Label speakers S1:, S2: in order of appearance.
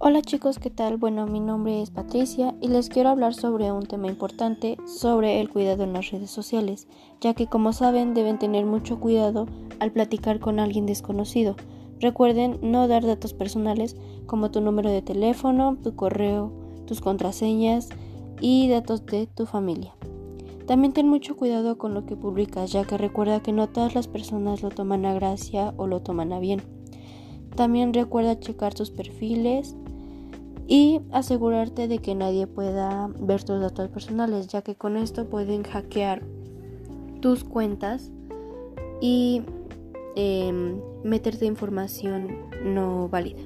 S1: Hola chicos, ¿qué tal? Bueno, mi nombre es Patricia y les quiero hablar sobre un tema importante sobre el cuidado en las redes sociales, ya que como saben deben tener mucho cuidado al platicar con alguien desconocido. Recuerden no dar datos personales como tu número de teléfono, tu correo, tus contraseñas y datos de tu familia. También ten mucho cuidado con lo que publicas, ya que recuerda que no todas las personas lo toman a gracia o lo toman a bien. También recuerda checar tus perfiles y asegurarte de que nadie pueda ver tus datos personales, ya que con esto pueden hackear tus cuentas y em, meterte información no válida.